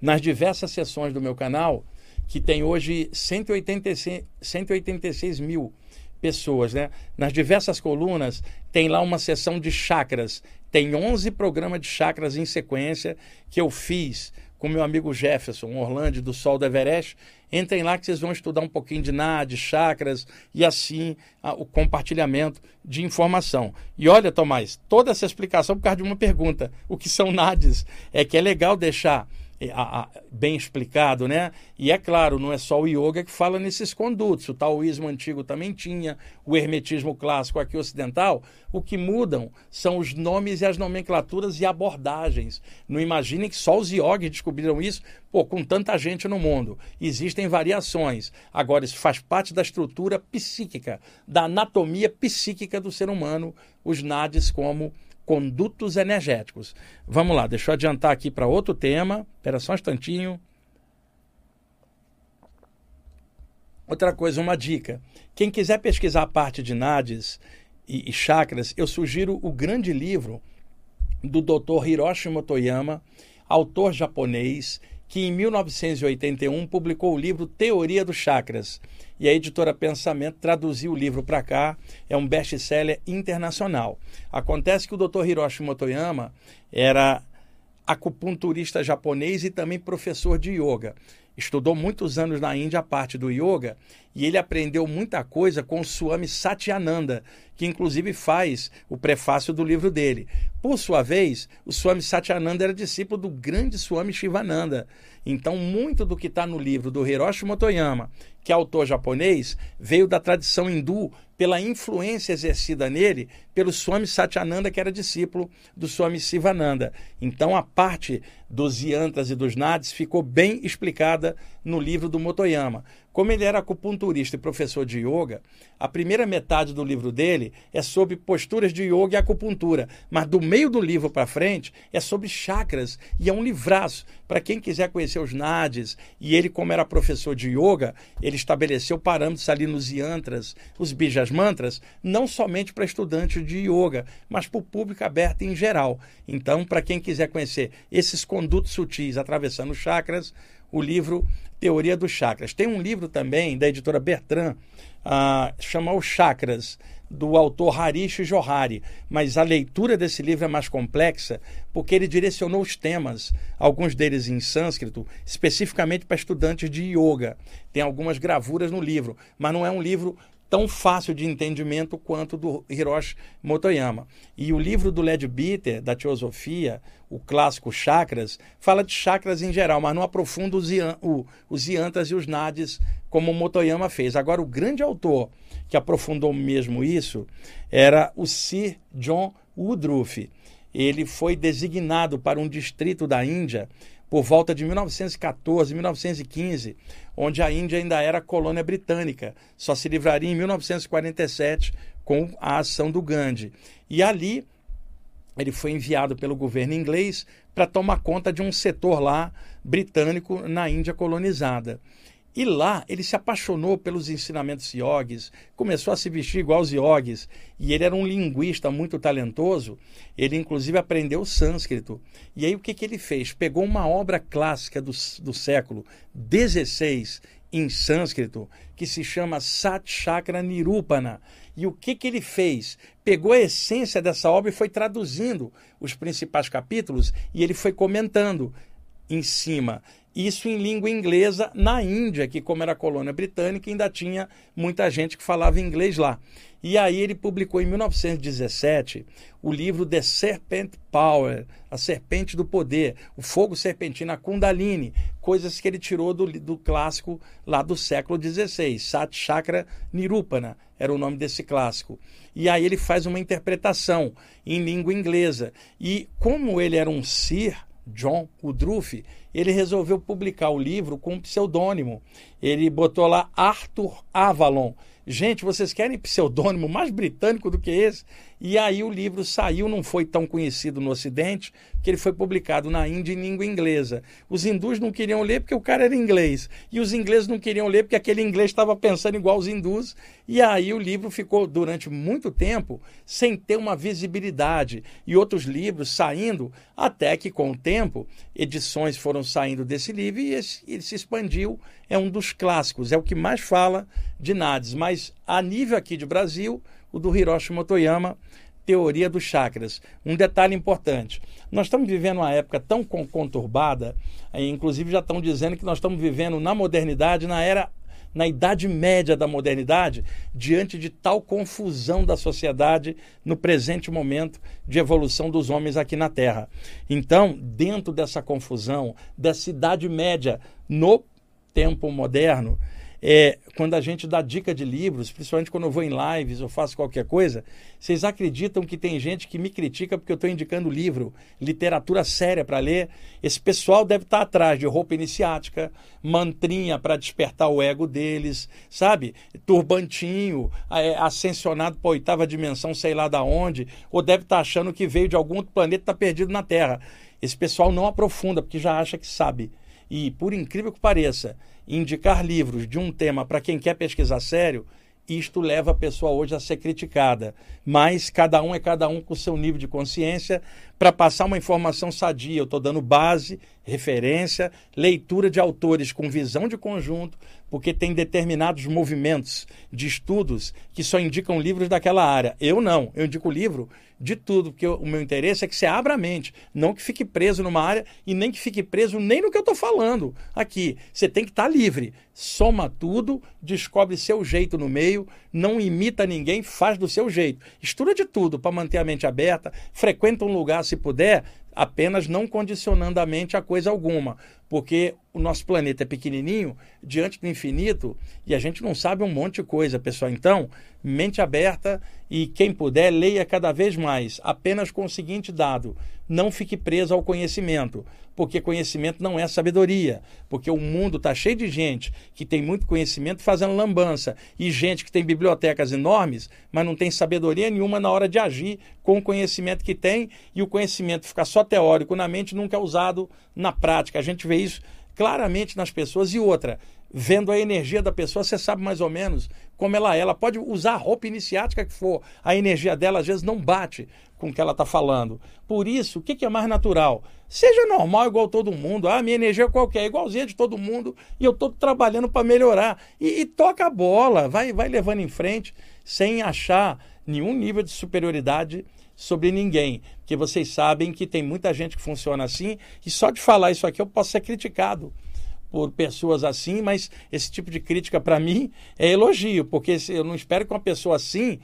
Nas diversas sessões do meu canal, que tem hoje 186, 186 mil pessoas, né? Nas diversas colunas tem lá uma seção de chakras. Tem 11 programas de chakras em sequência que eu fiz com meu amigo Jefferson Orlando do Sol do Everest. Entrem lá que vocês vão estudar um pouquinho de NAD, chakras e assim a, o compartilhamento de informação. E olha, Tomás, toda essa explicação por causa de uma pergunta: o que são NADs? É que é legal deixar bem explicado, né? E é claro, não é só o yoga que fala nesses condutos. O taoísmo antigo também tinha, o hermetismo clássico aqui ocidental. O que mudam são os nomes e as nomenclaturas e abordagens. Não imaginem que só os yogis descobriram isso, pô, com tanta gente no mundo. Existem variações. Agora, isso faz parte da estrutura psíquica, da anatomia psíquica do ser humano, os nadis como condutos energéticos. Vamos lá, deixa eu adiantar aqui para outro tema. Espera só um instantinho. Outra coisa, uma dica. Quem quiser pesquisar a parte de nadis e, e chakras, eu sugiro o grande livro do Dr. Hiroshi Motoyama, autor japonês, que em 1981 publicou o livro Teoria dos Chakras. E a editora Pensamento traduziu o livro para cá, é um best-seller internacional. Acontece que o Dr. Hiroshi Motoyama era acupunturista japonês e também professor de yoga. Estudou muitos anos na Índia a parte do yoga e ele aprendeu muita coisa com o Swami Satyananda, que inclusive faz o prefácio do livro dele. Por sua vez, o Swami Satyananda era discípulo do grande Swami Shivananda. Então, muito do que está no livro do Hiroshi Motoyama, que é autor japonês, veio da tradição hindu pela influência exercida nele pelo Swami Satyananda, que era discípulo do Swami Sivananda. Então, a parte dos yantras e dos nadis ficou bem explicada no livro do Motoyama. Como ele era acupunturista e professor de yoga, a primeira metade do livro dele é sobre posturas de yoga e acupuntura, mas do meio do livro para frente é sobre chakras e é um livraço para quem quiser conhecer os nadis. E ele, como era professor de yoga, ele estabeleceu parâmetros ali nos yantras, os bijas mantras, não somente para estudantes de yoga, mas para o público aberto em geral. Então, para quem quiser conhecer esses condutos sutis atravessando chakras, o livro Teoria dos Chakras. Tem um livro também da editora Bertrand, uh, chama Os Chakras, do autor Harish Johari, mas a leitura desse livro é mais complexa porque ele direcionou os temas, alguns deles em sânscrito, especificamente para estudantes de yoga. Tem algumas gravuras no livro, mas não é um livro tão fácil de entendimento quanto do Hiroshi Motoyama. E o livro do Led Bitter, da Teosofia, o clássico Chakras, fala de chakras em geral, mas não aprofunda os, o, os yantras e os nadis como o Motoyama fez. Agora, o grande autor que aprofundou mesmo isso era o Sir John Woodruff. Ele foi designado para um distrito da Índia por volta de 1914, 1915, onde a Índia ainda era colônia britânica. Só se livraria em 1947 com a ação do Gandhi. E ali ele foi enviado pelo governo inglês para tomar conta de um setor lá britânico na Índia colonizada. E lá ele se apaixonou pelos ensinamentos yogis, começou a se vestir igual os yogis, e ele era um linguista muito talentoso, ele inclusive aprendeu sânscrito. E aí o que, que ele fez? Pegou uma obra clássica do, do século XVI em sânscrito, que se chama Sat Chakra Nirupana. E o que, que ele fez? Pegou a essência dessa obra e foi traduzindo os principais capítulos e ele foi comentando em cima. Isso em língua inglesa na Índia, que como era colônia britânica, ainda tinha muita gente que falava inglês lá. E aí ele publicou em 1917 o livro The Serpent Power, A Serpente do Poder, o Fogo Serpentino, a Kundalini, coisas que ele tirou do, do clássico lá do século XVI, Sat Chakra Nirupana era o nome desse clássico. E aí ele faz uma interpretação em língua inglesa. E como ele era um Sir, John Woodruff, ele resolveu publicar o livro com um pseudônimo. Ele botou lá Arthur Avalon. Gente, vocês querem pseudônimo mais britânico do que esse? E aí o livro saiu, não foi tão conhecido no Ocidente, que ele foi publicado na Índia em língua inglesa. Os hindus não queriam ler porque o cara era inglês. E os ingleses não queriam ler porque aquele inglês estava pensando igual os hindus. E aí o livro ficou durante muito tempo sem ter uma visibilidade. E outros livros saindo, até que com o tempo, edições foram saindo desse livro e esse, ele se expandiu. É um dos clássicos, é o que mais fala de Nades. Mas a nível aqui de Brasil, o do Hiroshi Motoyama teoria dos chakras. Um detalhe importante: nós estamos vivendo uma época tão conturbada, inclusive já estão dizendo que nós estamos vivendo na modernidade, na era. Na idade média da modernidade, diante de tal confusão da sociedade no presente momento de evolução dos homens aqui na Terra. Então, dentro dessa confusão, dessa idade média no tempo moderno, é, quando a gente dá dica de livros, principalmente quando eu vou em lives ou faço qualquer coisa, vocês acreditam que tem gente que me critica porque eu estou indicando livro, literatura séria para ler? Esse pessoal deve estar tá atrás de roupa iniciática, mantrinha para despertar o ego deles, sabe? Turbantinho, é, ascensionado para a oitava dimensão, sei lá da onde, ou deve estar tá achando que veio de algum outro planeta e está perdido na Terra. Esse pessoal não aprofunda porque já acha que sabe. E, por incrível que pareça, indicar livros de um tema para quem quer pesquisar sério, isto leva a pessoa hoje a ser criticada. Mas cada um é cada um com o seu nível de consciência para passar uma informação sadia. Eu estou dando base, referência, leitura de autores com visão de conjunto, porque tem determinados movimentos de estudos que só indicam livros daquela área. Eu não, eu indico livro de tudo, porque o meu interesse é que você abra a mente, não que fique preso numa área e nem que fique preso nem no que eu estou falando aqui. Você tem que estar tá livre. Soma tudo, descobre seu jeito no meio, não imita ninguém, faz do seu jeito. Estuda de tudo para manter a mente aberta, frequenta um lugar se puder, apenas não condicionando a mente a coisa alguma, porque o nosso planeta é pequenininho diante do infinito e a gente não sabe um monte de coisa, pessoal. Então, mente aberta e quem puder, leia cada vez mais, apenas com o seguinte dado: não fique preso ao conhecimento, porque conhecimento não é sabedoria, porque o mundo está cheio de gente que tem muito conhecimento fazendo lambança e gente que tem bibliotecas enormes, mas não tem sabedoria nenhuma na hora de agir com o conhecimento que tem e o conhecimento ficar só teórico na mente nunca é usado na prática. A gente vê isso claramente nas pessoas. E outra, vendo a energia da pessoa, você sabe mais ou menos como ela é. Ela pode usar a roupa iniciática que for, a energia dela às vezes não bate com o que ela está falando. Por isso, o que, é mais natural? Seja normal igual todo mundo. Ah, minha energia é qualquer, igualzinha de todo mundo, e eu estou trabalhando para melhorar. E, e, toca a bola, vai, vai levando em frente, sem achar nenhum nível de superioridade sobre ninguém, porque vocês sabem que tem muita gente que funciona assim, e só de falar isso aqui eu posso ser criticado por pessoas assim, mas esse tipo de crítica para mim é elogio, porque eu não espero que uma pessoa assim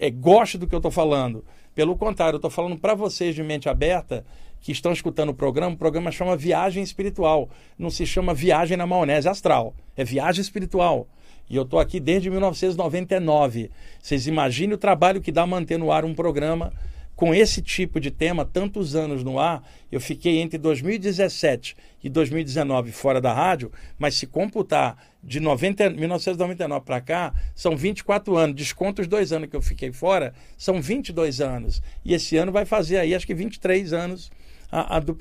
é, goste do que eu estou falando. Pelo contrário, eu estou falando para vocês de mente aberta que estão escutando o programa. O programa chama Viagem Espiritual, não se chama Viagem na Maionese Astral, é Viagem Espiritual. E eu estou aqui desde 1999. Vocês imaginem o trabalho que dá manter no ar um programa com esse tipo de tema tantos anos no ar, eu fiquei entre 2017 e 2019 fora da rádio, mas se computar de 90, 1999 para cá, são 24 anos. Desconto os dois anos que eu fiquei fora, são 22 anos. E esse ano vai fazer aí, acho que 23 anos. A, a do,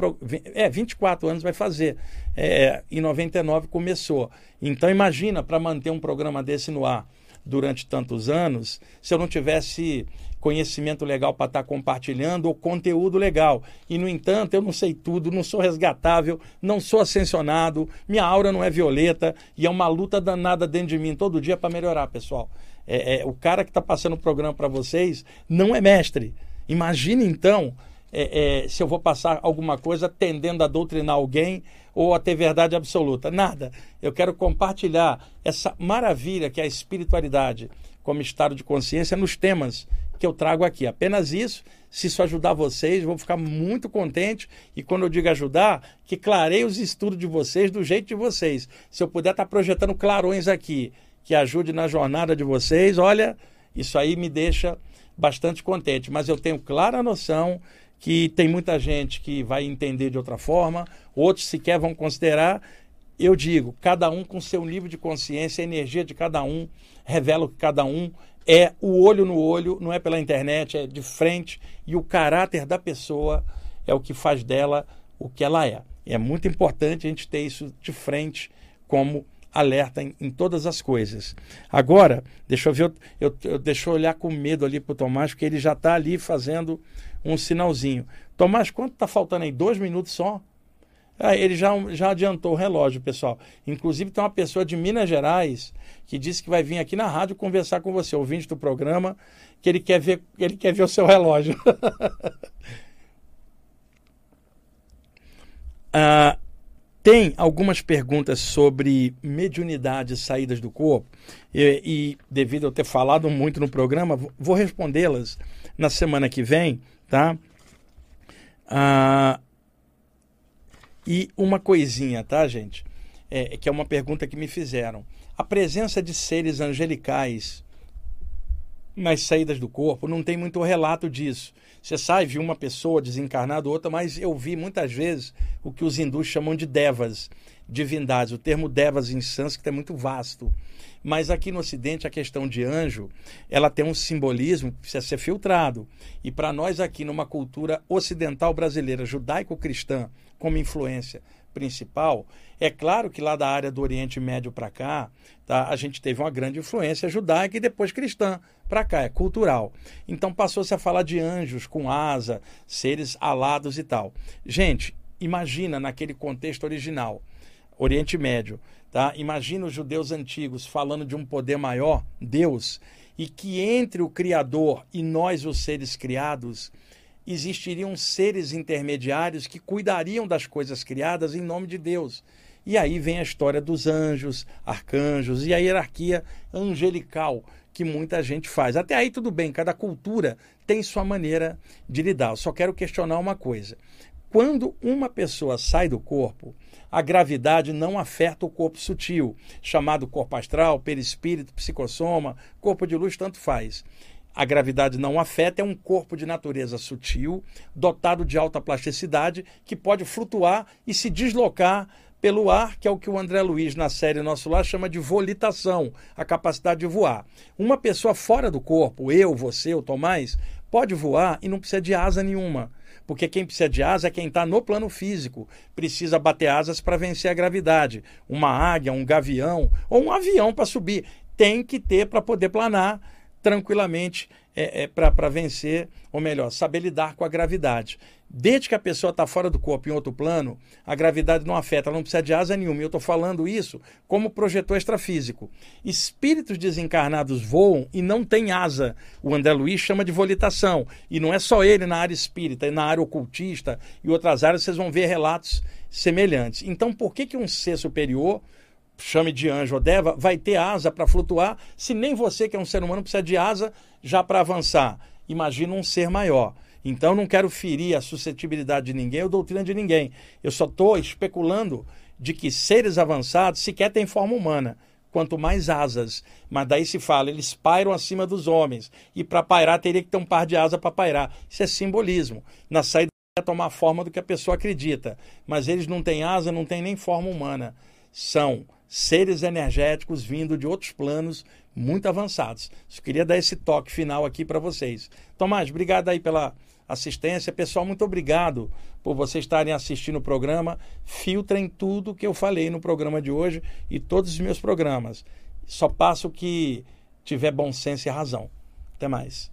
é, 24 anos vai fazer. É, em 99 começou. Então imagina para manter um programa desse no ar durante tantos anos, se eu não tivesse conhecimento legal para estar tá compartilhando ou conteúdo legal. E, no entanto, eu não sei tudo, não sou resgatável, não sou ascensionado, minha aura não é violeta e é uma luta danada dentro de mim todo dia para melhorar, pessoal. É, é, o cara que está passando o programa para vocês não é mestre. Imagine, então, é, é, se eu vou passar alguma coisa tendendo a doutrinar alguém ou a ter verdade absoluta. Nada. Eu quero compartilhar essa maravilha que é a espiritualidade como estado de consciência nos temas que eu trago aqui. Apenas isso. Se isso ajudar vocês, vou ficar muito contente. E quando eu digo ajudar, que clarei os estudos de vocês do jeito de vocês. Se eu puder estar projetando clarões aqui, que ajude na jornada de vocês, olha, isso aí me deixa bastante contente. Mas eu tenho clara noção que tem muita gente que vai entender de outra forma, outros sequer vão considerar. Eu digo, cada um com seu nível de consciência, a energia de cada um revela o que cada um é o olho no olho, não é pela internet, é de frente e o caráter da pessoa é o que faz dela o que ela é. E é muito importante a gente ter isso de frente como alerta em, em todas as coisas. Agora, deixa eu ver, eu, eu, eu deixa eu olhar com medo ali para o Tomás, porque ele já está ali fazendo um sinalzinho. Tomás, quanto está faltando aí? Dois minutos só? Ah, ele já, já adiantou o relógio, pessoal. Inclusive, tem uma pessoa de Minas Gerais que disse que vai vir aqui na rádio conversar com você, ouvinte do programa, que ele quer ver, ele quer ver o seu relógio. <laughs> ah, tem algumas perguntas sobre mediunidade e saídas do corpo, e, e devido a eu ter falado muito no programa, vou respondê-las na semana que vem, tá? Ah, e uma coisinha, tá, gente? É, que é uma pergunta que me fizeram. A presença de seres angelicais nas saídas do corpo não tem muito relato disso. Você sai, viu uma pessoa desencarnada, outra, mas eu vi muitas vezes o que os hindus chamam de devas, divindades. O termo devas em sânscrito é muito vasto. Mas aqui no Ocidente, a questão de anjo, ela tem um simbolismo que precisa ser filtrado. E para nós aqui, numa cultura ocidental brasileira, judaico-cristã, como influência, principal, é claro que lá da área do Oriente Médio para cá, tá, a gente teve uma grande influência judaica e depois cristã para cá, é cultural. Então passou-se a falar de anjos com asa, seres alados e tal. Gente, imagina naquele contexto original, Oriente Médio, tá? Imagina os judeus antigos falando de um poder maior, Deus, e que entre o Criador e nós, os seres criados, existiriam seres intermediários que cuidariam das coisas criadas em nome de Deus. E aí vem a história dos anjos, arcanjos e a hierarquia angelical que muita gente faz. Até aí tudo bem, cada cultura tem sua maneira de lidar. Eu só quero questionar uma coisa. Quando uma pessoa sai do corpo, a gravidade não afeta o corpo sutil, chamado corpo astral, perispírito, psicossoma, corpo de luz, tanto faz. A gravidade não afeta, é um corpo de natureza sutil, dotado de alta plasticidade, que pode flutuar e se deslocar pelo ar, que é o que o André Luiz, na série Nosso Lar, chama de volitação, a capacidade de voar. Uma pessoa fora do corpo, eu, você, o Tomás, pode voar e não precisa de asa nenhuma. Porque quem precisa de asa é quem está no plano físico, precisa bater asas para vencer a gravidade. Uma águia, um gavião ou um avião para subir. Tem que ter para poder planar tranquilamente é, é, para vencer, ou melhor, saber lidar com a gravidade. Desde que a pessoa está fora do corpo em outro plano, a gravidade não afeta, ela não precisa de asa nenhuma. E eu estou falando isso como projetor extrafísico. Espíritos desencarnados voam e não têm asa. O André Luiz chama de volitação. E não é só ele na área espírita, na área ocultista e outras áreas vocês vão ver relatos semelhantes. Então, por que, que um ser superior chame de anjo ou deva, vai ter asa para flutuar, se nem você, que é um ser humano, precisa de asa já para avançar. Imagina um ser maior. Então, não quero ferir a suscetibilidade de ninguém ou doutrina de ninguém. Eu só estou especulando de que seres avançados sequer têm forma humana. Quanto mais asas. Mas daí se fala, eles pairam acima dos homens. E para pairar teria que ter um par de asas para pairar. Isso é simbolismo. Na saída é tomar forma do que a pessoa acredita. Mas eles não têm asa, não têm nem forma humana. São seres energéticos vindo de outros planos muito avançados. Eu queria dar esse toque final aqui para vocês. Tomás, obrigado aí pela assistência. Pessoal, muito obrigado por vocês estarem assistindo o programa. Filtrem tudo que eu falei no programa de hoje e todos os meus programas. Só passo que tiver bom senso e razão. Até mais.